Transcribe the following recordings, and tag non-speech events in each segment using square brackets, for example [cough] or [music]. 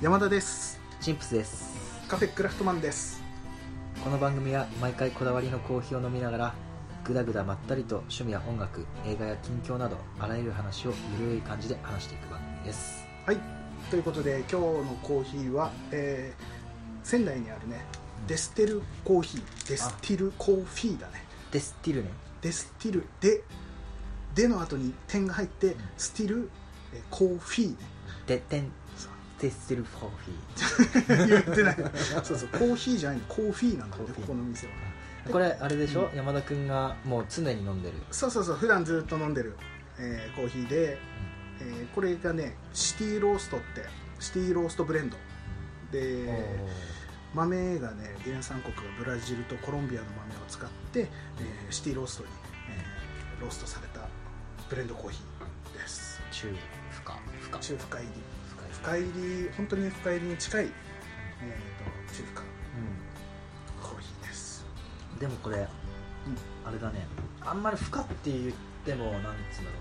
山田です。チンプスです。カフェクラフトマンです。この番組は毎回こだわりのコーヒーを飲みながらぐだぐだまったりと趣味や音楽映画や近況などあらゆる話をゆるい感じで話していく番組です。はい。ということで今日のコーヒーは、えー仙台にあるねデステルコーヒーデスティルコーヒーだね。デスティルね。デスティル。ででの後に点が入ってスティルえーコーヒーね。デテンデスティルコー。ヒ言ってない。[laughs] そうそうコーヒーじゃないの。コーヒーなんだよここの店は。ーこれあれでしょ、うん。山田君がもう常に飲んでる。そうそうそう普段ずっと飲んでる、えーコーヒーで、えーこれがねシティローストってシティローストブレンド。で豆がね原産国がブラジルとコロンビアの豆を使って、えーシティローストに、えーローストされたブレンドコーヒーです。中深深。中深入り深入り本当に深入りに近い、えー、と中深うコーヒーです。んでもこれ、あれだね。あんまり深って言ってもなんつうんだろ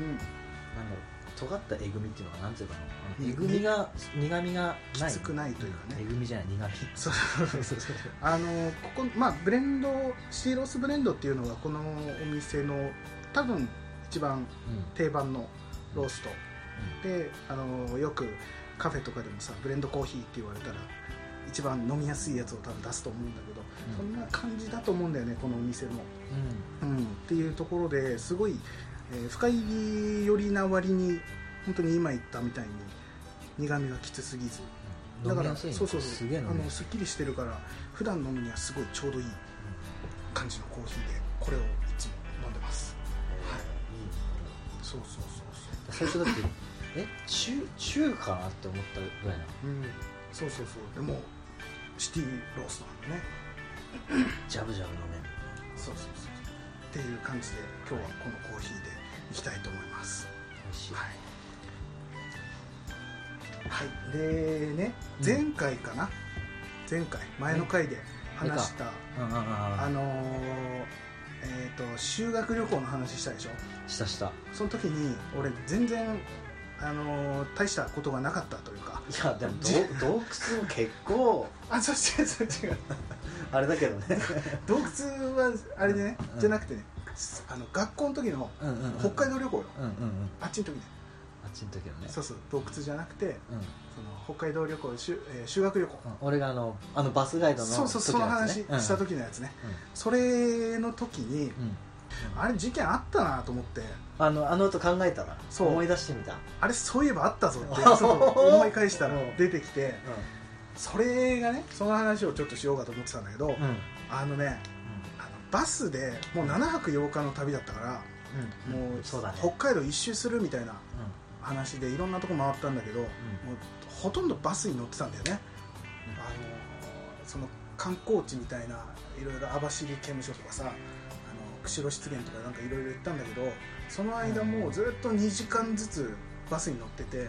う。うん。なんだろう尖ったえぐみっていうのはなんていうかな。えぐみ？が苦みがない。きつくないというかね。えぐみじゃない苦み。そうそうそうそう。あのここまあブレンドシーロースブレンドっていうのがこのお店の多分一番うん。定番のローストであのよくカフェとかでもさブレンドコーヒーって言われたら一番飲みやすいやつを多分出すと思うんだけど、そんな感じだと思うんだよねこのお店も、うん。うん、っていうところですごい、えー深入り寄りな割に本当に今言ったみたいに苦みがきつすぎず。うん。だからそうそうそう。すあのすっきりしてるから普段飲むにはすごいちょうどいい感じのコーヒーでこれをいつも飲んでます。はい。そうそうそう。最初だってえ中中かなって思ったぐらいなそううん。そうそうそう。でもシティローストなんだね。ジャブジャブのねそうそうそう。っていう感じで今日はこのコーヒーでいきたいと思います。美味しい。はい、はい、でねうん。前回かな、前回。前の回で話した、あのーえー、と修学旅行の話したでしょ？したした。その時に俺全然、あのー大したことがなかったというか。いやでもど洞窟も結構。あそう違うそう違う。[laughs] あれだけどね。[laughs] 洞窟はあれでね、うん。じゃなくてねあの学校の時のうんうんうん。北海道旅行よ、うんうんうん。あっちの時ね。あっちの時のね。そうそう洞窟じゃなくてうん。うんその北海道旅行修,、えー修学旅行。俺があのあのバスガイドのそうそうその話した時のやつね、うん。それの時に、うんうんあれ事件あったなと思って。あのあの後考えたらそう。思い出してみた。あれそういえばあったぞって。[laughs] 思い返したらうん。出てきて。それがねその話をちょっとしようかと思ってたんだけど、あのねあのバスでもう7泊8日の旅だったから、うん。もう北海道一周するみたいな話でいろんなとこ回ったんだけど、もうほとんどバスに乗ってたんだよね、あのその観光地みたいないろいろ網走刑務所とかさ釧路湿原とかなんかいろいろ行ったんだけどその間もうずっと2時間ずつバスに乗っててうん。うん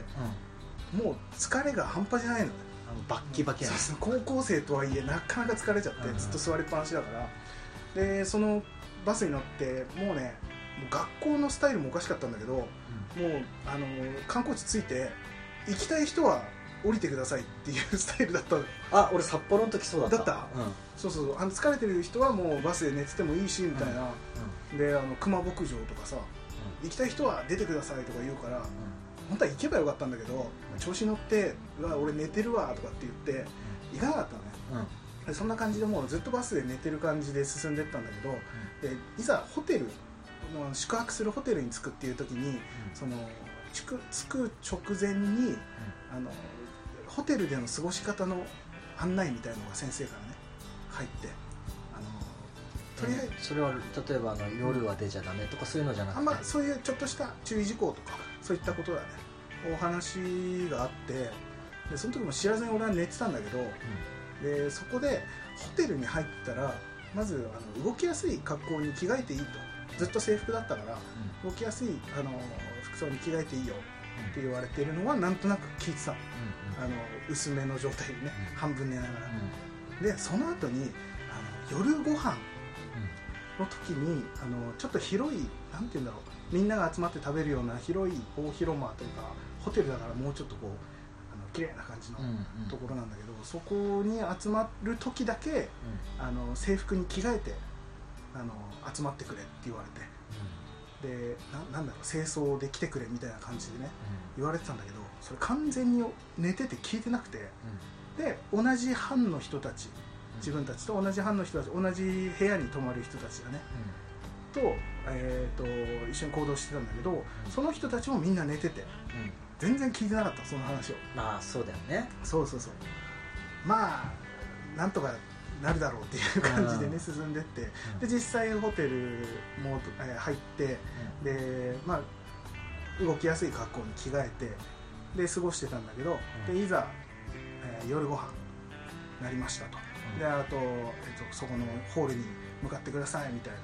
もう疲れが半端じゃないの。ねあのバッキバキう高校生とはいえなかなか疲れちゃってうん。ずっと座りっぱなしだから。でそのバスに乗ってもうねもう学校のスタイルもおかしかったんだけどもうあの観光地着いて行きたい人は降りてくださいっていうスタイルだったあ俺札幌の時そうだった。だった。うん。そうそうそう。あの疲れてる人はもうバスで寝ててもいいしみたいな、であの熊牧場とかさ行きたい人は出てくださいとか言うから本当は行けばよかったんだけど調子乗って「うわ俺寝てるわ」とかって言って行かなかったのね。うん。でそんな感じでもうずっとバスで寝てる感じで進んでったんだけどでいざホテルの宿泊するホテルに着くっていう時にその着く着く直前にあのホテルでの過ごし方の案内みたいのが先生からね入って。あのとりあえず。それは例えばあの夜は出ちゃダメとかそういうのじゃなくて。あんまそういうちょっとした注意事項とかそういったことだねお話があってでその時も知らずに俺は寝てたんだけどでそこでホテルに入ったらまずあの動きやすい格好に着替えていいと。ずっと制服だったから動きやすいあの服装に着替えていいよって言われてるのはなんとなく聞いてた。のあの薄めの状態でねうん。半分寝ながら。でその後にあの夜ご飯の時にあのちょっと広いなんて言うんだろうみんなが集まって食べるような広い大広間というかホテルだからもうちょっとこうあの綺麗な感じのうんうん。ところなんだけど、そこに集まる時だけあの制服に着替えてあの集まってくれって言われてでななんだろう清掃で来てくれみたいな感じでね言われてたんだけどそれ完全に寝てて聞いてなくてで同じ班の人たち自分たちと同じ班の人たち同じ部屋に泊まる人たちだねと,、えー、と一緒に行動してたんだけどその人たちもみんな寝ててうんうん。全然聞いてなかったその話を。まあそうだよね。そうそうそう。まあなんとかなるだろうっていう感じでねうん。進んでって。うん。で実際ホテルも、えー入ってでまあ動きやすい格好に着替えてで過ごしてたんだけど、うん。でいざ、えー夜ご飯なりましたと、うん。であと,、えっとそこのホールに向かってくださいみたいな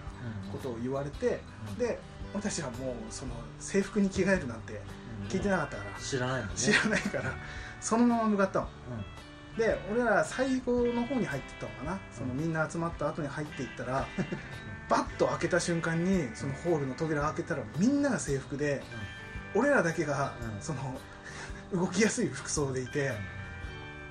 ことを言われて、うん。で私はもうその制服に着替えるなんて聞いてなかったから、知らないもんね。知らないからそのまま向かったの。うんで俺ら最後の方に入ってったのかな。そのみんな集まった後に入っていったらバッと開けた瞬間にそのホールの扉開けたらみんなが制服で俺らだけがうん。その動きやすい服装でいて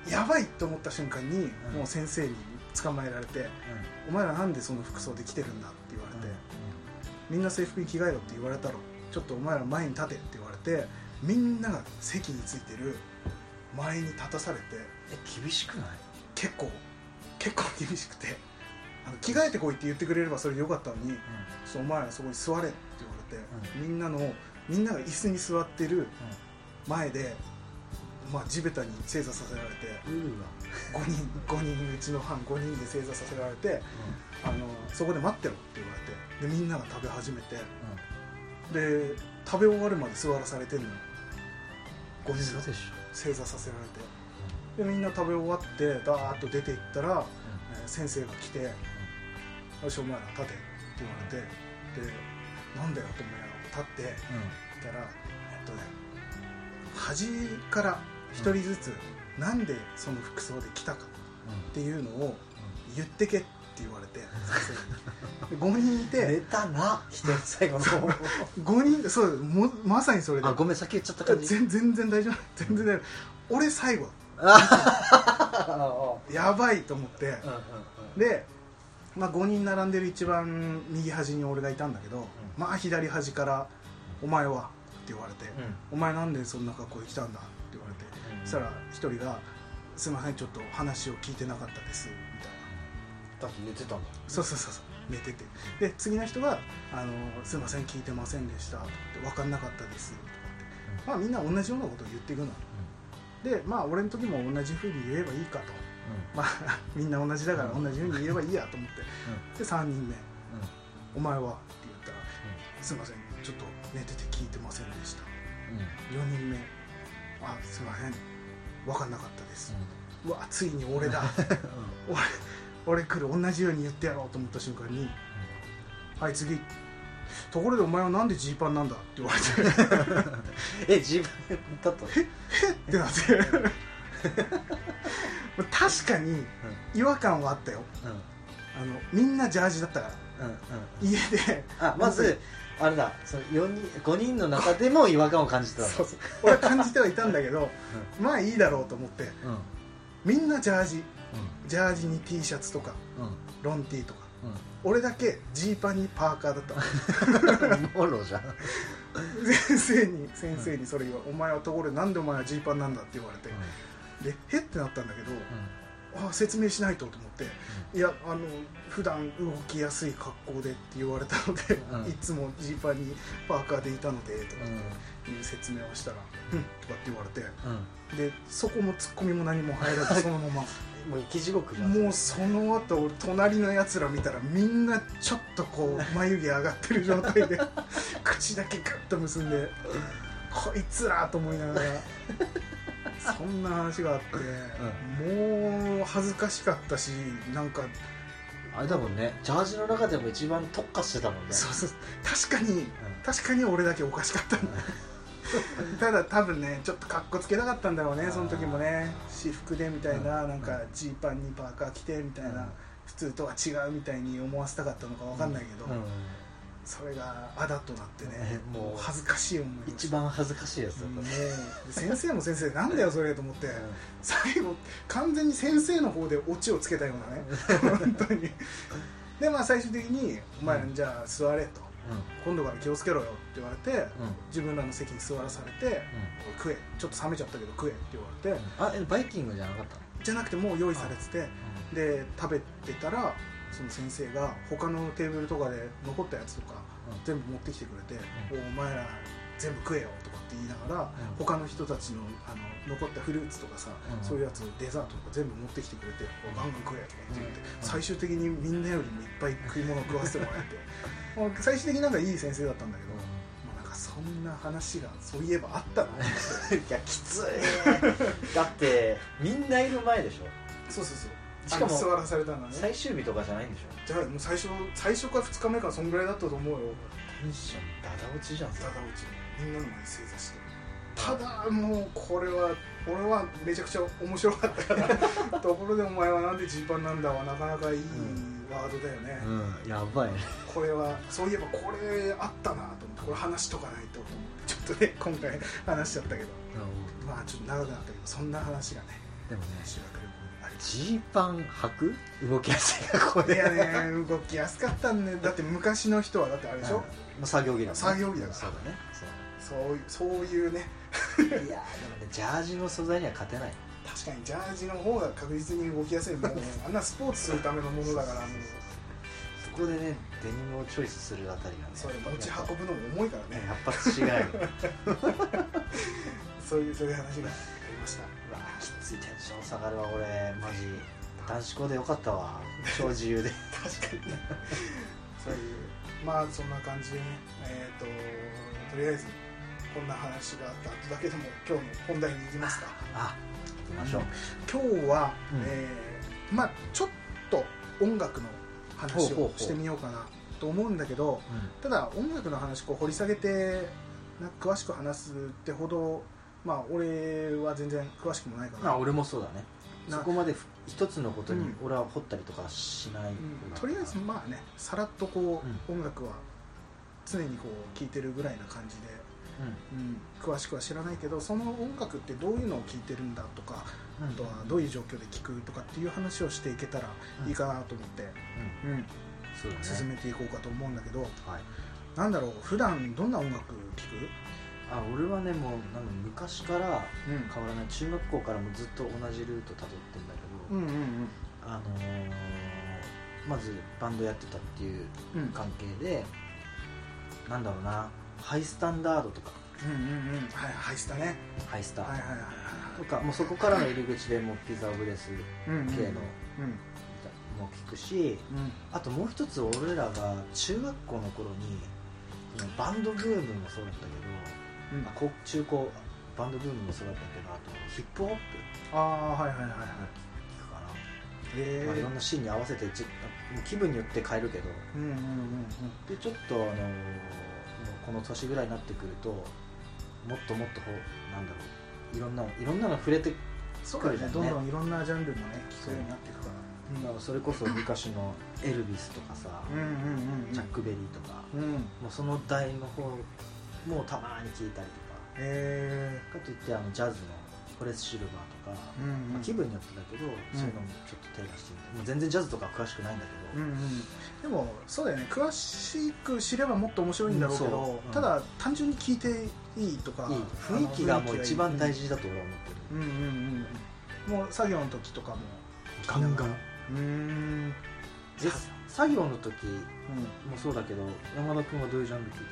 やばいと思った瞬間にうん。もう先生に捕まえられて「お前らなんでその服装で来てるんだ」って言われて「みんな制服に着替えろって言われたろ。ちょっとお前ら前に立て」って言われてみんなが席についてる前に立たされてえ厳しくない？結構結構厳しくて。あの着替えてこいって言ってくれればそれでよかったのに「ちょっとお前らそこに座れ」って言われて、みんなのみんなが椅子に座ってる前で、まあ、地べたに正座させられてうんうわ。5人5人うちの班5人で正座させられてあのそこで待ってろって言われてでみんなが食べ始めてで食べ終わるまで座らされてんのよ。5人正座させられてでみんな食べ終わってダーッと出ていったら、えー先生が来て「よしお前ら立て」って言われてで「なんだよ」と思いながら立ってょたらえっとね端から一人ずつ、なんでその服装で来たかっていうのを言ってけって言われて [laughs] 先生に。5人い寝てたな一人最後の方。5人そうもまさにそれで。あごめん先言っちゃった感じ。全全然大丈夫全然大丈夫。俺最後。あやばいと思って。うんうんうん。で、まあ、5人並んでる一番右端に俺がいたんだけど、まあ左端から「お前は?」って言われて「お前なんでそんな格好で来たんだ?」って言われてそしたら一人が「すいませんちょっと話を聞いてなかったです」みたいな。だって寝てたんだ。そうそうそうそう。寝てて。で次の人があの「すいません聞いてませんでした」って「分かんなかったです」とかってまあみんな同じようなことを言っていくのでまあ俺の時も同じふうに言えばいいかと。まあ [laughs] みんな同じだから同じふうに言えばいいやと思って。で3人目「お前は?」って言ったら「すいませんちょっと寝てて聞いてませんでした」4人目「あすいません。分かんなかったです」うわついに俺だ。[laughs] 俺俺来る。同じように言ってやろうと思った瞬間に「はい次ところでお前はなんでジーパンなんだ?」って言われて。[laughs] え自分だとっ？てなって。[laughs] 確かに違和感はあったよ。あのみんなジャージだったから。うんうん家で。あまずあれだ。その4人5人の中でも違和感を感じてたそうそう。俺は感じてはいたんだけどまあいいだろうと思ってうん。みんなジャージ。ジャージに T シャツとかうんうん。ロン T とか。うん俺だけジーパンにパーカーだった。[laughs] じゃん。先生に先生にそれ言わお前はところでなんでお前はジーパンなんだって言われて。でへってなったんだけどあ説明しないとと思って。いやあの普段動きやすい格好でって言われたので、うん。いつもジーパンにパーカーでいたのでとかうん。っていう説明をしたら「うん」とかって言われて。うんでそこもツッコミも何も入らずそのまま。もう生き地獄じゃん。もうその後俺隣のやつら見たらみんなちょっとこう [laughs] 眉毛上がってる状態で口だけグッと結んでこいつらと思いながらそんな話があって、もう恥ずかしかったしなんかあれだもんね。ジャージの中でも一番特化してたもんね。そうそう。確かにうん。確かに俺だけおかしかったんだ [laughs] ただ多分ねちょっとかっこつけたかったんだろうねその時もね。私服でみたいなうん。なんかジーパンにパーカー着てみたいな、普通とは違うみたいに思わせたかったのかわかんないけど、うん。それがあだとなってねねもう恥ずかしい思い一番恥ずかしいやつだったで先生も先生なんだよそれと思って。最後完全に先生の方でオチをつけたようなね。[laughs] 本当に。でまあ最終的に「お前らじゃあ座れ」と「今度から気をつけろよ」って言われて自分らの席に座らされて「食え。ちょっと冷めちゃったけど食え」って言われて。あえバイキングじゃなかったの？じゃなくてもう用意されててで食べてたらその先生が他のテーブルとかで残ったやつとかうん。全部持ってきてくれて「おお前ら全部食えよ」って言いながらうん。他の人たちのあの残ったフルーツとかさうん。そういうやつデザートとか全部持ってきてくれて「おガンガン食え」って言ってうん。最終的にみんなよりもいっぱい食い物を食わせてもらえて。最終的になんかいい先生だったんだけどもうなんかそんな話がそういえばあったな。と思っていやきつい。[laughs] だってみんないる前でしょ。そうそうそう。しかもあの座らされたのはね。最終日とかじゃないんでしょ。じゃあもう最初最初から2日目からそんぐらいだったと思うよ。テンションダダ落ちじゃん。それただうちみんなの前に正座してただもうこれは俺はめちゃくちゃ面白かったから。ところでお前はなんでジーパンなんだはなかなかいいワードだよね、うんやばい。ねこれはそういえばこれあったなと思ってこれ話しとかないとちょっとね今回話しちゃったけど。まあちょっと長くなったけどそんな話がねでもねジーパン履く動きやすい格好でたいやね動きやすかったんねだって昔の人はだってあれでしょ、作業着だね。作業着だから。そうだねそうそういうね。いやーでもねジャージの素材には勝てない。確かにジャージの方が確実に動きやすい。もう [laughs] あんなスポーツするためのものだからもう。そこでねデニムをチョイスするあたりがねそれ持ち運ぶのも重いからね。ねやっぱ違うよ。[laughs] そういうそういう話がありました。うわーきついテンション下がるわ俺マジ。男子校でよかったわ。超自由で。[laughs] 確かにね。そういうまあそんな感じでねえっ、ととりあえずこんな話があった後だけでも今日の本題に行きますか。あ行きましょう、今日は、うん。えーまあちょっと音楽の話をしてみようかなと思うんだけどただ音楽の話こう掘り下げてな詳しく話すってほどまあ俺は全然詳しくもないから、まあ俺もそうだね。なそこまでふ一つのことにうん。俺は掘ったりとかしない、うん。とりあえずまあねさらっとこう、う音楽は常にこう聴いてるぐらいな感じで、うん、詳しくは知らないけどその音楽ってどういうのを聴いてるんだとかうん。あとはどういう状況で聴くとかっていう話をしていけたらいいかなと思って、うん。うん。進めていこうかと思うんだけどはい。なんだろう普段どんな音楽聴く？あ俺はねもうなんだ昔からうん。変わらない。中学校からもずっと同じルートたどってんだけど、うんうんあのーまずバンドやってたっていううんうん。関係でなんだろうなハイスタンダードとか。うんうんうん。はいハイスタね。ハイスタはいはいはいはいとかもうそこからの入り口でもうピザオブレスうんうん系のうんも聞くしうん。あともう一つ俺らが中学校の頃にバンドブームもそうだったけどうん。あ高中高バンドブームもそうだったけどあとヒップホップ。ああはいはいはいはい。聞くかな、へまあ、いろんなシーンに合わせてちもう気分によって変えるけど。うんうんうんうん。でちょっとあのもうこの年ぐらいになってくるともっともっとなんだろういろんないろんなの触れてそうだね来るじゃんね。どんどんいろんなジャンルもね聞くようになっていくから。だからそれこそ昔のエルビスとかさ、うんうんうんうん。チャック・ベリーとか、うん。もうその代の方もたまに聞いたりとへかかといってあのジャズのホレス・シルバーとか、えうん。まあ、気分によってだけど、そういうのもちょっと手出してみてもう全然ジャズとか詳しくないんだけど、うんうん。でもそうだよね。詳しく知ればもっと面白いんだろうけど、うんただ単純に聞いていいとか雰囲気がもう一番大事だと俺は思ってる、うんうんうん。うんもう作業の時とかも。ガンガン。うーん。で作業の時うん。もそうだけど山田君はどういうジャンル聞いて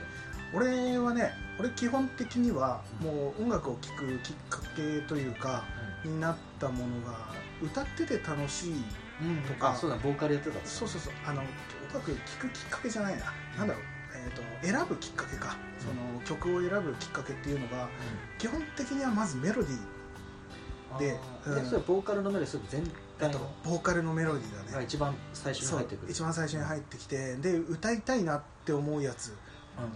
俺はね俺基本的にはうん。もう音楽を聴くきっかけというかるになったものが歌ってて楽しいの、うん。とかあそうだボーカルやってたそうそうそう。あの音楽聴くきっかけじゃないな。なんだろう、えー、と選ぶきっかけか、その曲を選ぶきっかけっていうのが基本的にはまずメロディー。でうん。それはボーカルのメロディー全体の？ボーカルのメロディーだね。が一番最初に入ってくる。一番最初に入ってきてで歌いたいなって思うやつ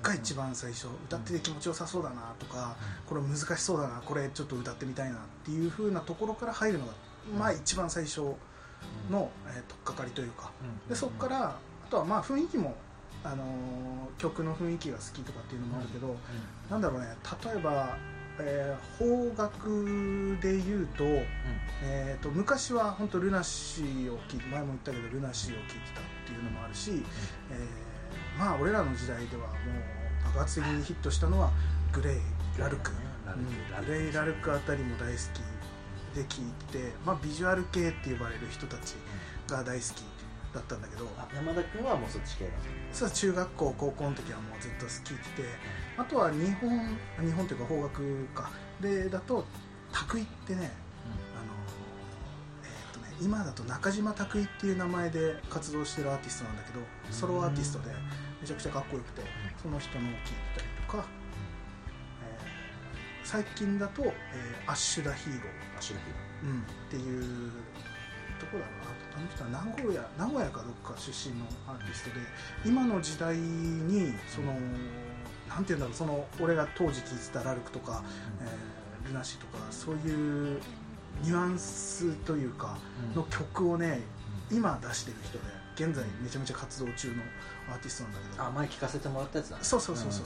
が一番番最初歌ってて気持ちよさそうだなとかこれ難しそうだなこれちょっと歌ってみたいなっていう風なところから入るのがまあ一番最初の、えー、とっかかりというか。でそこからあとはまあ雰囲気もあのー曲の雰囲気が好きとかっていうのもあるけど、なんだろうね例えば、えー邦楽で言うと,、えー、と昔は本当ルナシーを聴いて前も言ったけどルナシーを聴いてたっていうのもあるし、えーまあ俺らの時代ではもう爆発的にヒットしたのはグレイラルク、うんクグレイラルクあたりも大好きで聴いて、まあ、ビジュアル系って呼ばれる人たちが大好きだったんだけどあ山田君はもうそっち系なのそう中学校高校の時はもうずっと聴いててあとは日本日本というか邦楽かでだと拓井ってね今だと中島拓井っていう名前で活動してるアーティストなんだけどソロアーティストでめちゃくちゃかっこよくてその人のを聴いたりとか、えー最近だと、えーアッシュダヒーロー、あシュラヒうん、っていうところだろうなあの人は名古屋名古屋かどっか出身のアーティストで今の時代にそのなんて言うんだろうその俺が当時聴いてたラルクとか、えールナシーとかそういうニュアンスというかの曲をね今出してる人で現在めちゃめちゃ活動中のアーティストなんだけど。あ前聞かせてもらったやつだね。そうそうそうそう、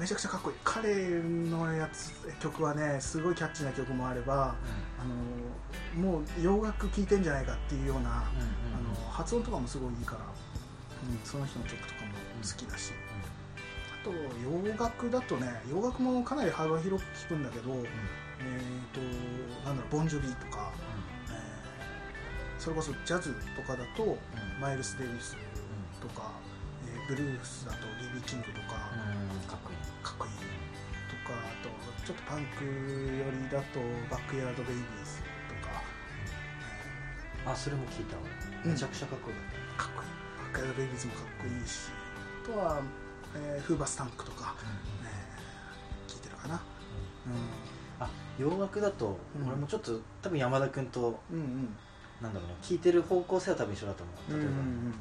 めちゃくちゃかっこいい。彼のやつ曲はねすごいキャッチーな曲もあればあのもう洋楽聴いてんじゃないかっていうような、うんうんあの発音とかもすごいいいから、うん、その人の曲とかも好きだし、あと洋楽だとね洋楽もかなり幅広く聴くんだけど、えー、となんだろうボンジョビとか、えーそれこそジャズとかだと、マイルス・デイビスとか、えーブルースだと B.B.キングとか、うんかっこいい。かっこいいとかあとちょっとパンク寄りだとバックヤード・ベイビーズとか、あそれも聞いたわ。うん。めちゃくちゃかっこよかっかっこいい。バックヤード・ベイビーズもかっこいいしあとは、えーフーバスタンクとか、たえー聞いてるかな、うあ洋楽だとうん。俺もちょっと多分山田君とん、うんうん。なんだろうな聞いてる方向性は多分一緒だと思う。例えうんうんうん。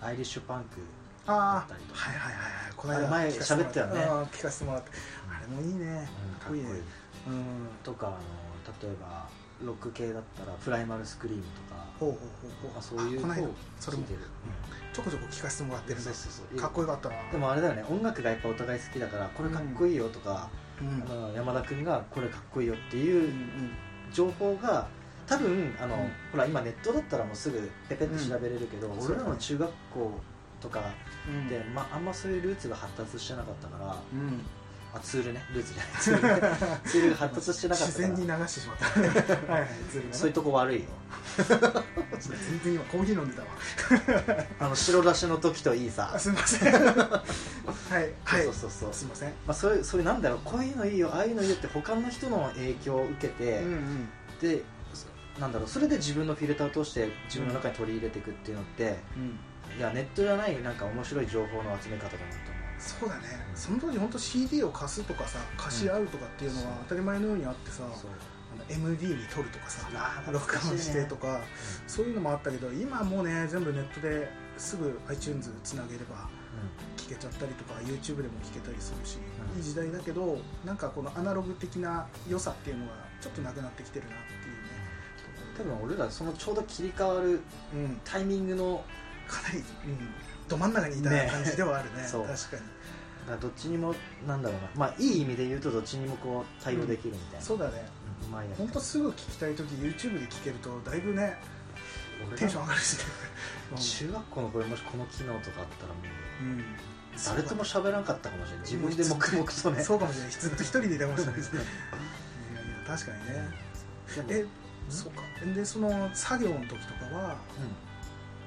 ばアイリッシュパンクあったりとかはいはいはいはい。この間前喋ったよね。うん聞かせてもらって。あれもいいね。かっこいい。ねうん。とかあの例えばロック系だったらプライマルスクリームとかほうほうほうほう。あそういうのをそれも。聞いてる。ちょこちょこ聞かせてもらってるねそうそうそう。かっこよかったな。でもあれだよね。音楽がやっぱお互い好きだからこれかっこいいよとか、山田君がこれかっこいいよってうんいう情報が多分あの、うん。ほら今ネットだったらもうすぐペペって調べれるけど、ん。俺らの中学校とかうん。で、まあ、あんまそういうルーツが発達してなかったからうん。あツールねルーツじゃないツール,、ね、[laughs] ツールが発達してなかったから。自然に流してしまった。[laughs] はいはいずるいなそういうとこ悪いよ。[laughs] 全然今コーヒー飲んでたわ。あの白だしの時といいさ。あすいません。はいはい。そうそうそうすいません。まあ、そういうそういうなんだろうこういうのいいよああいうのいいよって他の人の影響を受けて、うんうん。でそなんだろうそれで自分のフィルターを通して自分の中に取り入れていくっていうのって、うんいやネットじゃないなんか面白い情報の集め方だなと思そうだね。その当時本当 CD を貸すとかさ貸し合うとかっていうのは当たり前のようにあってさ、うそう。あの MD に撮るとかさあー録音してとか、か、そういうのもあったけど今もうね全部ネットですぐ iTunes つなげれば聞けちゃったりとか YouTube でも聞けたりするし、うん。いい時代だけどなんかこのアナログ的な良さっていうのがちょっとなくなってきてるなっていうね。多分俺らそのちょうど切り替わるうん、タイミングのかなり、うん、ど真ん中にいたね。感じではあるね。そう。確かに。どっちにもなんだろうな。まあいい意味で言うとどっちにもこう対応できるみたいな、そうだね。うんうまいやつ。本当すぐ聞きたい時 YouTube で聞けるとだいぶねテンション上がるしね。中学校の頃もしこの機能とかあったらもううん。誰とも喋らなかったかもしれない。自分で黙々とね。そうかもしれない。ずっと一人でいたかもしれないですね。[laughs] いやいや確かにね。えそうか。でその作業の時とかはうん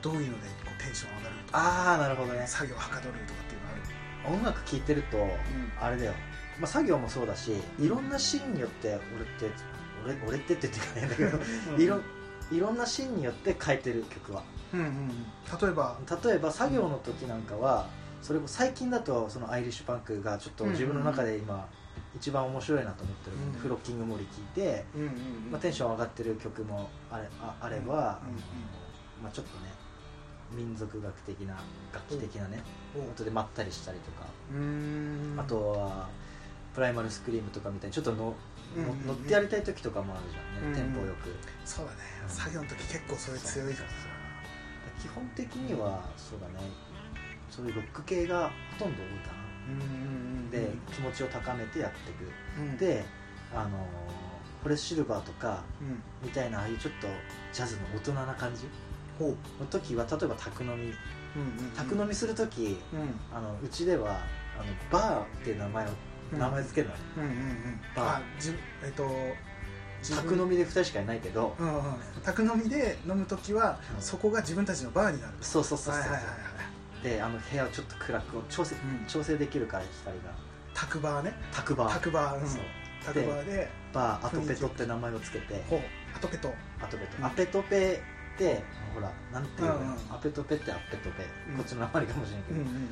どういうのでこうテンション上がるとかああなるほどね。作業はかどるとかっていうのある？音楽聴いてるとうん。あれだよ、まあ、作業もそうだしいろんなシーンによって俺って俺俺ってって言ってないんだけどいろいろんなシーンによって変えてる曲は。うんうんうん。例えば？例えば作業の時なんかはそれこ最近だとそのアイリッシュパンクがちょっと自分の中で今一番面白いなと思ってる、うん。フロッキングモリ聴いて、うんうんうん。まあ、テンション上がってる曲もあれああれば、うんうん。まあ、ちょっとね民族学的な楽器的なねお音でまったりしたりとか、あとはプライマルスクリームとかみたいにちょっとの、うんうん乗ってやりたい時とかもあるじゃんね、テンポよく。そうだね。作業の時結構それ強いから。さ基本的にはそうだね。そういうロック系がほとんど多いかな。で気持ちを高めてやっていく。うん。であのフォレスシルバーとかうん。みたいなああいうちょっとジャズの大人な感じの時は例えば宅飲み。うんうん宅飲みする時うん。あのうちではあのバーっていう名前をうん。名前つけるのねうんうんうん。バー。あじえっと宅飲みで2人しかいないけど。うんうん。宅飲みで飲む時はうん。そこが自分たちのバーになる。そうそうそうそうはいはいはいはいであの部屋をちょっと暗く調整うん。調整できるから光が。宅バーね。宅バー。宅バーうん。そう。宅バーでバーアトペトって名前をつけて。ほう。アトペト。アトペト、うん。アペトペってほらなんていうの、うんうん。アペトペってアペトペ、うん。こっちの名前かもしれないけど、うんうん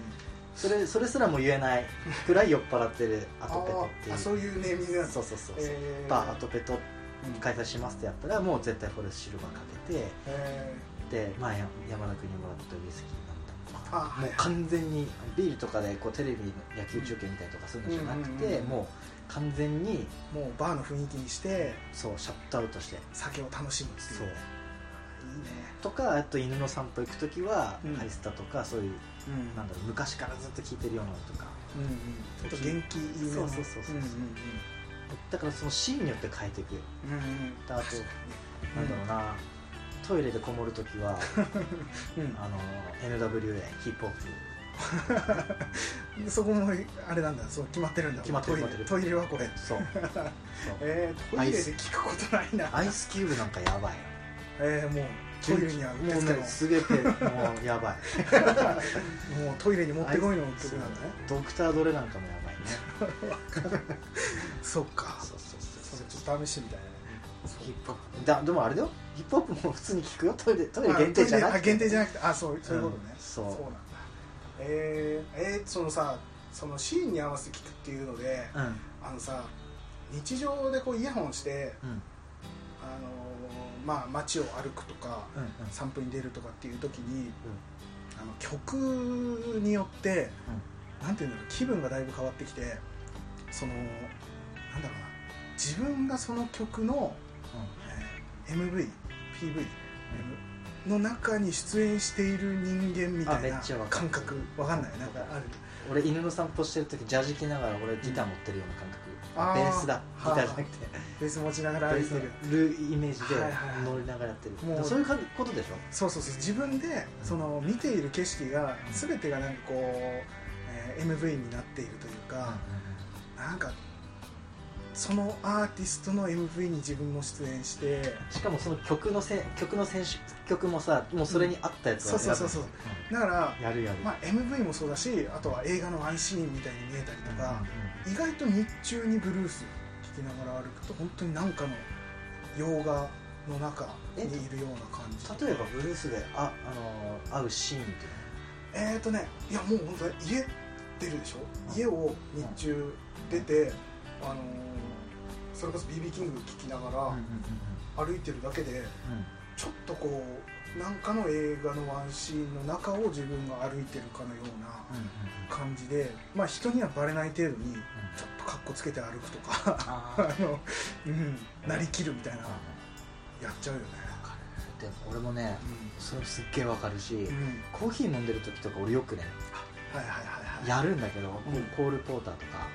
それそれすらも言えないくらい酔っ払ってるアトペトっていう。あそういうネーミングなんだ。そうそうそうそう、えー。バーアトペトうん開催しますってやったらもう絶対ホレスシルバーかけてえで、まあ、や山田君にもらったウイスキーもう完全にビールとかでこうテレビの野球中継見たりとかするのじゃなくて、もう完全にもうバーの雰囲気にしてそうシャットアウトして。酒を楽しむっていう。そうとかあと犬の散歩行く時は、うん。ハイスタとかそういううん。なんだろう昔からずっと聴いてるようなのとか。うんうん。ちょっと元気そうそうそうそう。うんうんだからそのシーンによって変えていく。うんうんあとなんだろうな、トイレでこもる時は [laughs] うん。あの NWA ヒップホップ。う [laughs] んそこもあれなんだ。そう決まってるんだ。決まってるトイレ決まってる。トイレはこれ。そう。そう。[laughs] えー、トイレで聞くことないな。アイスキューブなんかやばいえー、もうトイレにはうってつけの。ねすげてもうやばい。もうトイレに持ってこいの曲なんだね。ドクター・ドレなんかもやばいね。そっか。そうそうそれそう。ちょっと試してみたいなヒップホップ。だでもあれだよ。ヒップホップも普通に聞くよ。トイレトイレ限定じゃなくて限定じゃなくてあそうそういうことね、うんそう。なんだ。えー、えー、そのさそのシーンに合わせて聞くっていうのでうん。うんあのさ日常でこうイヤホンしてうん。あのーまあ街を歩くとかうん散歩に出るとかっていう時に、あの曲によって、なんていうんだろう気分がだいぶ変わってきてそのなんだろうな自分がその曲の、えー MV PV の中に出演している人間みたいな感覚。わかんない。なんかある。俺犬の散歩してる時ジャージ着ながら俺ギター持ってるような感覚、あーベースだ。ギターじゃなくて。ベース持ちながら歩いてる。イメージで乗りながらやってる、もうそういうかことでしょ？そうそうそう。自分でその見ている景色が全てがなんかこう、えー MV になっているというか、なんかそのアーティストの MV に自分も出演して。しかもその曲のせ曲の選手曲もさもうそれに合ったやつをそうそうそうそう。だから、うんやるやる、まあ、MV もそうだしあとは映画のワンシーンみたいに見えたりとか、うん意外と日中にブルース聴きながら歩くと本当に何かの洋画の中にいるような感じ例えばブルースでああの会うシーンってえーとねいやもう本当に家出るでしょ？うん。家を日中出て、あのーそれこそ BB キング聴きながら歩いてるだけでちょっとこうなんかの映画のワンシーンの中を自分が歩いてるかのような感じでまあ人にはバレない程度にちょっとカッコつけて歩くとかあ [laughs] あの、うん、なりきるみたいなやっちゃうよね。で俺もねそれすっげえわかるし、うん、うん、コーヒー飲んでる時とか俺よくねはいはいはいはい。やるんだけど、うん。コールポーターとか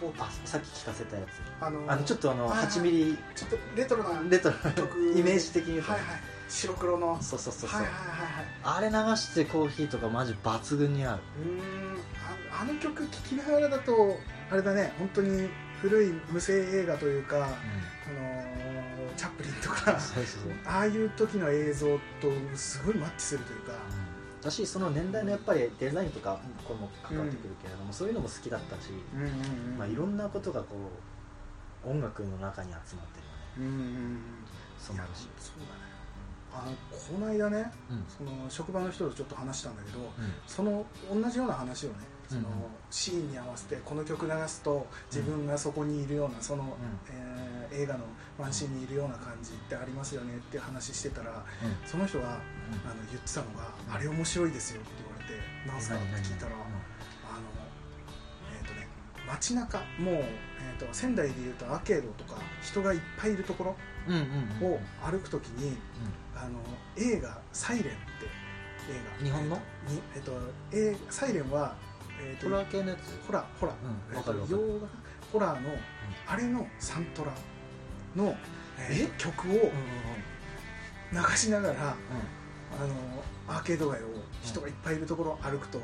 ポーターあさっき聞かせたやつ。あのーあのちょっとあのはいはい8ミリ。ちょっとレトロなレトロ曲。[laughs] イメージ的に言うと、はいはい。白黒の。そうそうそうそう、はいはいはいはい。あれ流してコーヒーとかマジ抜群に合う。うーん。ああの曲聴きながらだとあれだね。本当に古い無声映画というか、あのーチャップリンとかああいう時の映像とすごいマッチするというか、だしその年代のやっぱりデザインとかこれも関わってくるけれども、そういうのも好きだったし、うんうんうん。まあ、いろんなことがこう音楽の中に集まってるよね。うんうんうんそうなるしそうだね。あのこの間ねうん。その職場の人とちょっと話したんだけどうん。その同じような話をねその、うんうん。シーンに合わせてこの曲流すと自分がそこにいるようなその、ん。えー映画のワンシーンにいるような感じってありますよねって話してたらその人があの言ってたのが「あれ面白いですよ」って言われて「なんすか?」って聞いたらあのえっ、とね街中もう、えー、と仙台でいうとアーケードとか人がいっぱいいるところうんうんうんうん。を歩くときにあの映画「サイレンって映日本の？えっと映画サイレンはえっとホラー系のやつ？ホラーホラー。うんえっと洋画ホラーのあれのサントラの、えーえ？曲をうんうん。流しながら、うんあのアーケード街を人がいっぱいいるところを歩くと、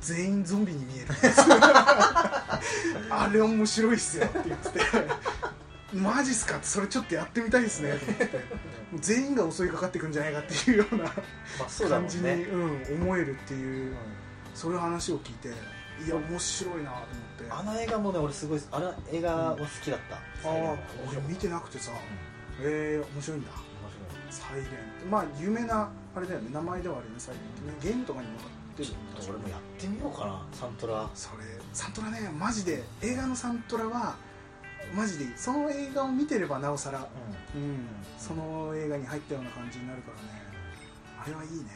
全員ゾンビに見えるんです。よ [laughs] あれ面白いっすよって言ってて。マジっすかってそれちょっとやってみたいですね。と思って全員が襲いかかってくんじゃないかっていうような感じに、うん、思えるっていう、うん。そういう話を聞いていや面白いなと思って。あの映画もね俺すごいあれ映画は好きだった。ああ俺見てなくてさ、えー、面白いんだ。サイレント。まあ有名なあれだよね名前ではあるよねサイレントねゲームとかにも載ってる。ちょっと俺もやってみようかなサントラ。それ。サントラねマジで映画のサントラはマジでその映画を見てればなおさら、うん、その映画に入ったような感じになるからね。あれはいいね。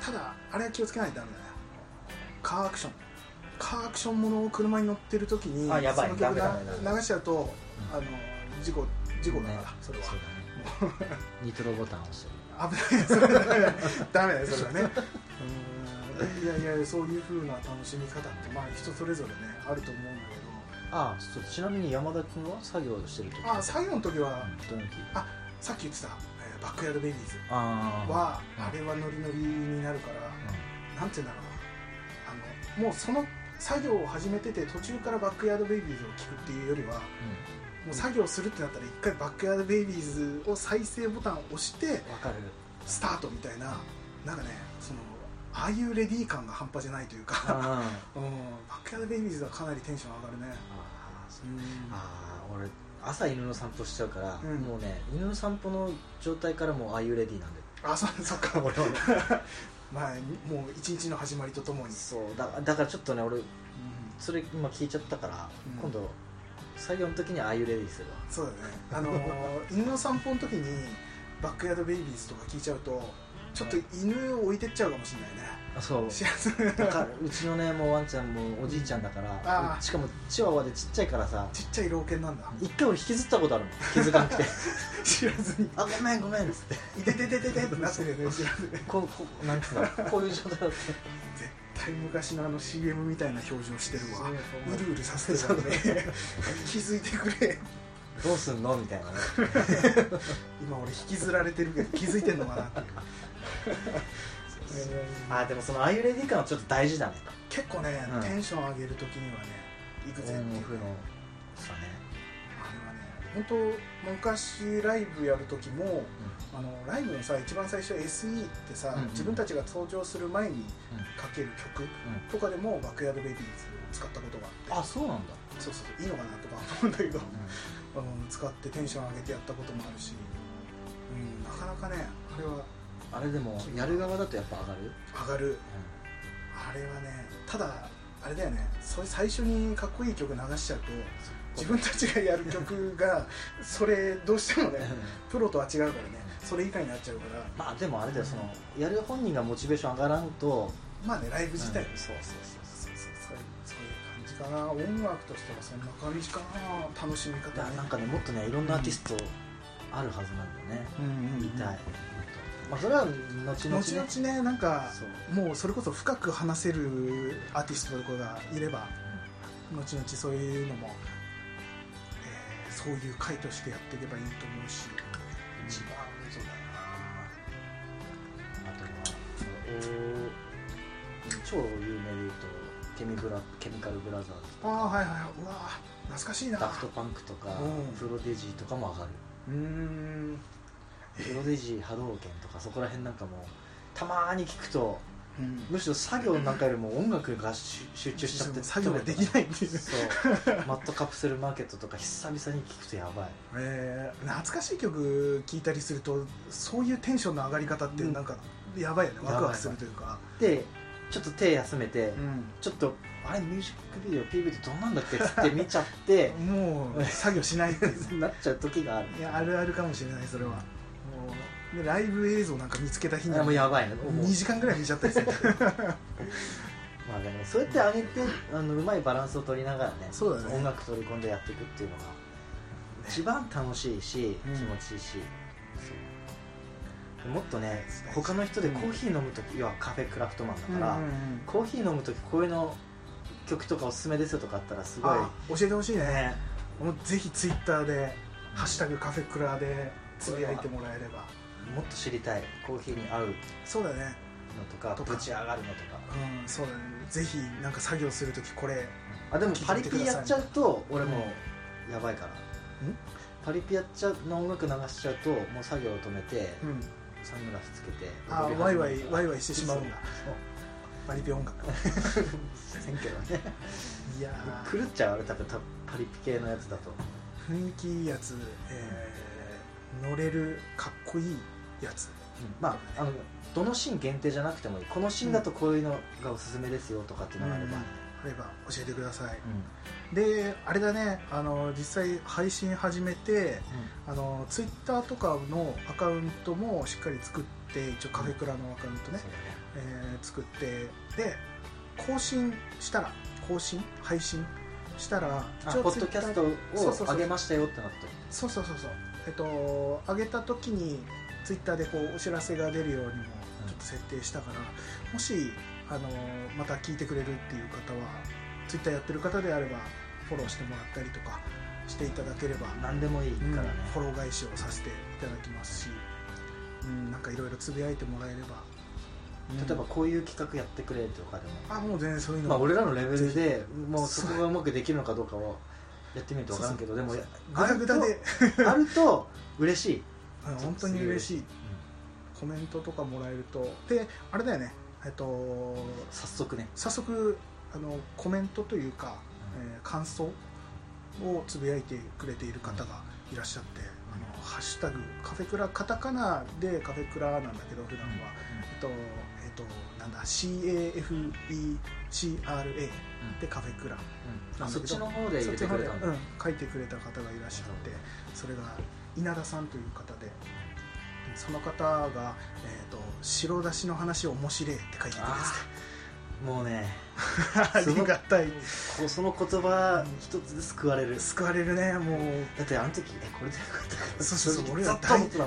ただあれは気をつけないとダメだね。カーアクション。カーアクションものを車に乗ってる時にその曲ダメダメダメな流しちゃうと、うん。あの事故事故だから、ねそれは。そうだね。[laughs] ニトロボタンを押して危ないそれはダメだよそれはね。うん。いやいやそういう風な楽しみ方ってまあ人それぞれねあると思うんだけど。あそうちなみに山田君は作業してる時あ最後の時はどの時？さっき言ってた、えーバックヤードベイビーズああはうん。あれはノリノリになるから、なんて言うんだろうな。あのもうその作業を始めてて途中からバックヤードベイビーズを聞くっていうよりはもう作業するってなったら一回バックヤードベイビーズを再生ボタンを押してわかる。スタートみたいななんかねそのああいうレディー感が半端じゃないというか、あ [laughs] うん、バックヤードベイビーズはかなりテンション上がるね。あそううん。あー俺朝犬の散歩しちゃうから、うん。もうね犬の散歩の状態からもうああいうレディーなんであそそっか。[laughs] 俺はね。[laughs] まあもう一日の始まりとともに、そうだだからちょっとね俺それ今聞いちゃったから、うん。今度作業の時にああいうレディーするわ。そうだね。あのー [laughs] 犬の散歩の時にバックヤードベイビーズとか聞いちゃうとちょっと犬を置いてっちゃうかもしれないね。あそう。知らずだからうちのねもうワンちゃんもおじいちゃんだからあーしかもチワワでちっちゃいからさちっちゃい老犬なんだ。一回俺引きずったことあるもん。[laughs] 気づかなくて。知らずに。あごめんごめんっつって「いててててて」ってなってるよね知らずに。こうこうなんつうの？こういう状態だっ絶対昔のあの CM みたいな表情してるわ。そうう。るうるさせてるわね [laughs] 気づいてくれ。たどうすんの？みたいなね。[laughs] 今俺引きずられてるけど気づいてんのかなっていう。あーでもそのああいうレディー感はちょっと大事だね。結構ね、うん。テンション上げる時にはね行くぜっていう。のさね。あれはね本当昔ライブやる時もあのライブのさ一番最初 SE ってさ、うんうん自分たちが登場する前にかける曲とかでもバックヤードベイビーズを使ったことが。あってあそうなんだ、そうそうそういいのかなとか思うんだけど、あの使ってテンション上げてやったこともあるし、うん、なかなかねあれはあれでもやる側だとやっぱ上がる、上がる。あれはねただあれだよねそれ最初にかっこいい曲流しちゃうと自分たちがやる曲がそれどうしてもねプロとは違うからねそれ以下になっちゃうから。まあでもあれだよそのやる本人がモチベーション上がらんとまあねライブ自体、うんそうそうそうそうそう。そういう感じかな。音楽としてはそんな感じかな。楽しみ方ね。だなんかねもっとねいろんなアーティストあるはずなんだよね、うん。見たい、まあ、それは後々ね。後々ねなんかもうそれこそ深く話せるアーティストとかがいれば後々そういうのも、えーそういう回としてやっていけばいいと思うし一番そうだなあ超有名で言うとケミブラケミカルブラザーズああはいはいうわ懐かしいな。ダフトパンクとかうん。プロデジーとかも上がる。うーん。プロデジー波動拳とかそこら辺なんかもうたまーに聞くとうん。むしろ作業なんかよりも音楽が集集中しちゃって [laughs] 作業ができないっていう。そう。[laughs] マットカプセルマーケットとか久々に聞くとやばい。えー懐かしい曲聴いたりするとそういうテンションの上がり方ってなんかやばいよね、ワクワクするというか、でちょっと手休めて、うん。ちょっとあれミュージックビデオ PV ってどんなんだっけっつって見ちゃってもう作業しないってなっちゃう。時があるいやあるあるかもしれないそれは。もうでライブ映像なんか見つけた日にはあもうやばいねもう。2時間ぐらい見ちゃったりする [laughs] まあでもそうやって上げてあのうまいバランスを取りながらねそうだね。音楽取り込んでやっていくっていうのが一番楽しいし、うん。気持ちいいし、もっとね他の人でコーヒー飲む時要はカフェクラフトマンだから、うんうんうん。コーヒー飲む時こういうの曲とかおすすめですよとかあったらすごいあ教えてほしいね。ねもうぜひツイッターで「ハッシュタグカフェクラ」でつぶやいてもらえれば。もっと知りたいコーヒーに合うのそうだね。とかとか。ぶち上がるのとか。うんそうだね。ぜひなんか作業する時これ。あでもパリピやっちゃうと俺もうやばいから。ん？パリピやっちゃうの音楽流しちゃうともう作業を止めてうんサングラスつけてあワイワイワイワイしてしまうんだ。パリピ音楽。選挙はね。いやー。狂っちゃうあれ多分パリピ系のやつだと。雰囲気いいやつ、えー乗れるかっこいいやつ。まああのどのシーン限定じゃなくてもいい。このシーンだとこういうのがおすすめですよとかっていうのがあれば、うん。あれば教えてください。うん。であれだねあの実際配信始めてあのツイッターとかのアカウントもしっかり作って一応カフェクラのアカウントね、えー作ってで更新したら更新配信したらあポッドキャストを上げましたよってなってそうそうそうそう。えっと上げた時にツイッターでこうお知らせが出るようにもちょっと設定したから、もしあのまた聞いてくれるっていう方はツイッターやってる方であればフォローしてもらったりとかしていただければ、何でもいいうんからね、フォロー返しをさせていただきますし、うん、なんかいろいろつぶやいてもらえれば、うん。例えばこういう企画やってくれとかでも、あもう全然そういうの、まあ、俺らのレベルでもうそこがうまくできるのかどうかをやってみると分からんけどでもグダグダで。あると [laughs] あると嬉しい、うん本当に嬉しい。コメントとかもらえると。であれだよねえっと早速ね。早速あのコメントというか、えー感想をつぶやいてくれている方がいらっしゃって「あのハッシュタグカフェクラ」カタカナでカフェクラなんだけど普段は、えっとえっとなんだ CAFECRA でカフェクラあそっちの方で入れてくれたんだ、うん、書いてくれた方がいらっしゃってそれが稲田さんという方でその方が、えーと「白だしの話面白い」って書いてくれてもうね。て [laughs] ありがたい。こうその言葉一つで救われる。救われるねもう。だってあの時えこれでよかったかな？そうそうそう俺ら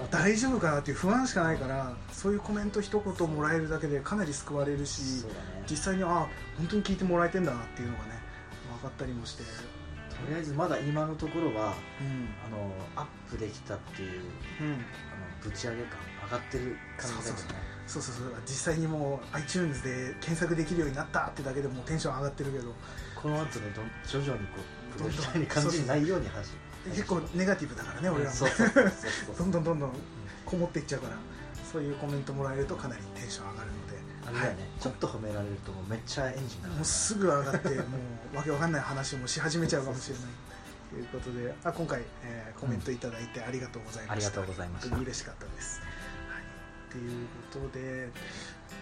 大丈夫かなっていう不安しかないからそういうコメント一言もらえるだけでかなり救われるしね。実際にあ本当に聞いてもらえてんだなっていうのがね分かったりもして、とりあえずまだ今のところはうん。あのアップできたっていううん、ぶち上げ感上がってる感じだよね。そうそうそう。実際にもう iTunes で検索できるようになったってだけでもうテンション上がってるけど。この後ねどん徐々にこうプロみたいに感じないように走る結構ネガティブだからね俺らも。どんどんどんどんこもっていっちゃうから。そういうコメントもらえるとかなりテンション上がるので。あれだよね、ちょっと褒められるともうめっちゃエンジンがもうすぐ上がってもうわけわかんない話もし始めちゃうかもしれないということであ今回、えーコメントいただいてありがとうございました、ありがとうございました。嬉しかったです、はい、っていうことで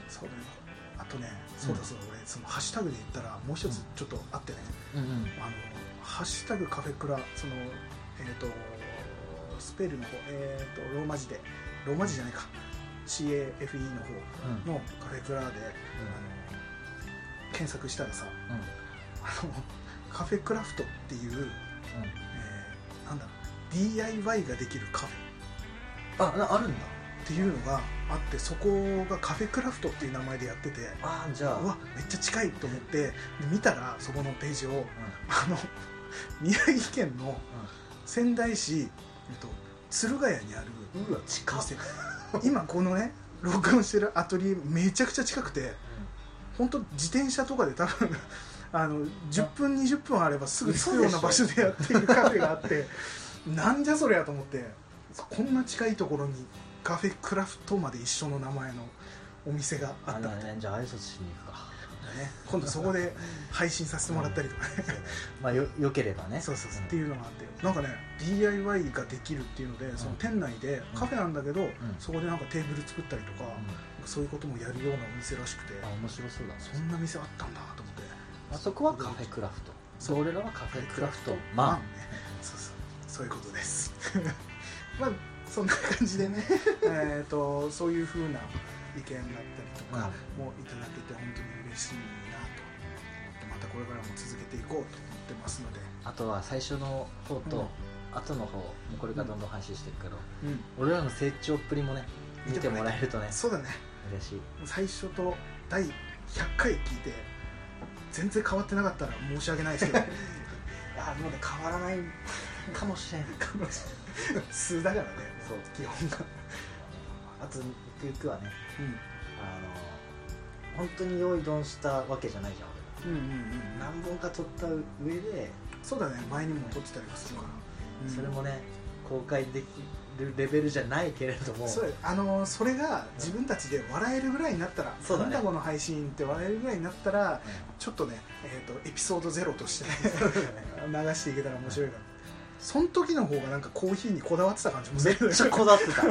そうだよ。あとねそうだそうだ、俺そのハッシュタグで言ったらもう一つちょっとあってね、うんうん。あのハッシュタグカフェクラそのえっ、とスペルの方えっ、とローマ字でローマ字じゃないか。CAFE の方のカフェクラで、あの検索したらさうんうん。あのカフェクラフトっていう、えーなんだ。ろう DIY ができるカフェ。あなあるんだ。っていうのがあってそこがカフェクラフトっていう名前でやっててあじゃあ。うわめっちゃ近いと思ってで見たらそこのページをあの [laughs] 宮城県の仙台市、えっと、鶴ヶ谷にあるうんうわ近っ。店。今このね録音してるアトリエめちゃくちゃ近くて本当自転車とかで多分あの10分20分あればすぐ着くような場所でやっているカフェがあって [laughs] なんじゃそりゃと思ってこんな近いところにカフェクラフトまで一緒の名前のお店がああったんだねじゃあ挨拶しに行くか。ね今度そこで配信させてもらったりとかね。[laughs] まあよよければね。そうそうそうっていうのがあって。なんかね DIY ができるっていうのでその店内でカフェなんだけど、そこでなんかテーブル作ったりとか、そういうこともやるようなお店らしくて。あ面白そうだね。そんな店あったんだと思ってあそこはカフェクラフト。そう俺らはカフェクラフト。マンね。そうそう。そういうことです。[laughs] まあそんな感じでね。[laughs] えーとそういうふうな意見だったりとかもいただけて本当に嬉しいなと思ってまたこれからも続けていこうと思ってますので、あとは最初の方うん。と後の方もうこれからどんどん配信していくけどうん、俺らの成長っぷりもね見てもらえるとね。そうだね。嬉しい。最初と第100回聞いて全然変わってなかったら申し訳ないですけど。[laughs] あもうね変わらないかもしれん素だからね。そう。基本が。あとゆくゆくはねうん。あの本当に用意ドンしたわけじゃないじゃんうんうんうん何本か撮った上で、そうだね。前にも撮ってたりもするから、う。んそれもね公開できるレベルじゃないけれども。そうあのそれが自分たちで笑えるぐらいになったら、そうなんだこの配信って笑えるぐらいになったらちょっとね、えー、とエピソードゼロとして [laughs] 流していけたら面白いから、その時の方がなんかコーヒーにこだわってた感じもすめるっちゃこだわってた。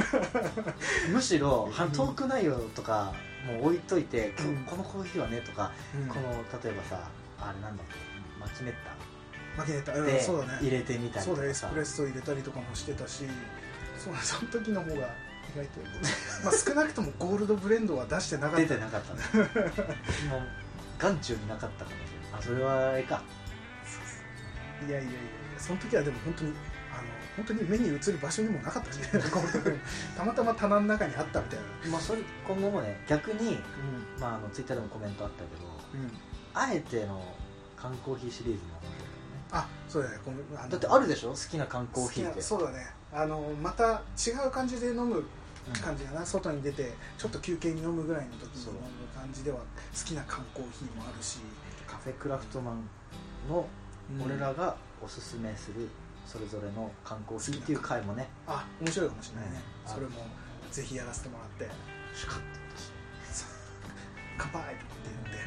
[laughs] むしろはトーク内容とかもう置いといて、今うん。日このコーヒーはねとか、うん。この例えばさあれなんだっけ？マキネッタうん、でそうだね。入れてみたりそうだエスプレッソ入れたりとかもしてたしそうだ [laughs] その時の方が意外と、まあ、少なくともゴールドブレンドは出してなかった。出てなかったね。眼中になかったかもしれない。あそれはあれか。いやいやいやいやその時はでも本当にあの本当に目に映る場所にもなかったし [laughs] たまたま棚の中にあったみたいな。まあそれ今後もね逆に、うまあ、あのツイッターでもコメントあったけどん、うん、あえての缶コーヒーシリーズも面白いよね。あそうだね。このだってあるでしょ？好きな缶コーヒーって。そうだねあのまた違う感じで飲む感じだな、外に出てちょっと休憩に飲むぐらいの時に飲む感じでは好きな缶コーヒーもあるし、カフェクラフトマンのうん。俺らがおすすめするそれぞれの缶コーヒーっていう回もね。あ面白いかもしれないね、うん。それもぜひやらせてもらって。シュカッと乾杯って言って飲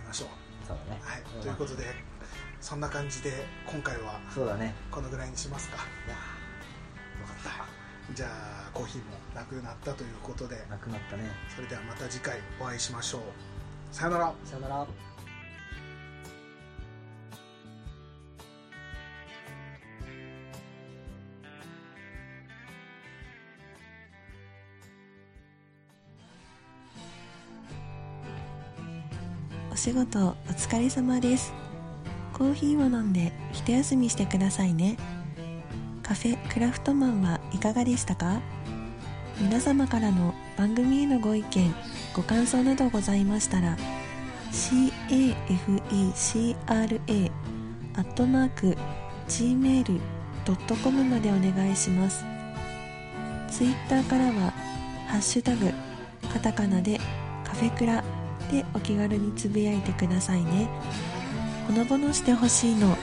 みましょう。そうだね。はい、うんということでそんな感じで今回はそうだね。このぐらいにしますか。いやー。よかっじゃあコーヒーもなくなったということで。たなくなったね。それではまた次回お会いしましょう。さよなら。さよなら。お仕事お疲れ様ですコーヒーを飲んで一休みしてくださいね。カフェクラフトマンはいかがでしたか？皆様からの番組へのご意見ご感想などございましたら cafecra アットマーク gmail.com までお願いします。ツイッターからは「ハッシュタグカタカナでカフェクラ」でお気軽につぶやいてくださいね。ほのぼのしてほしいの。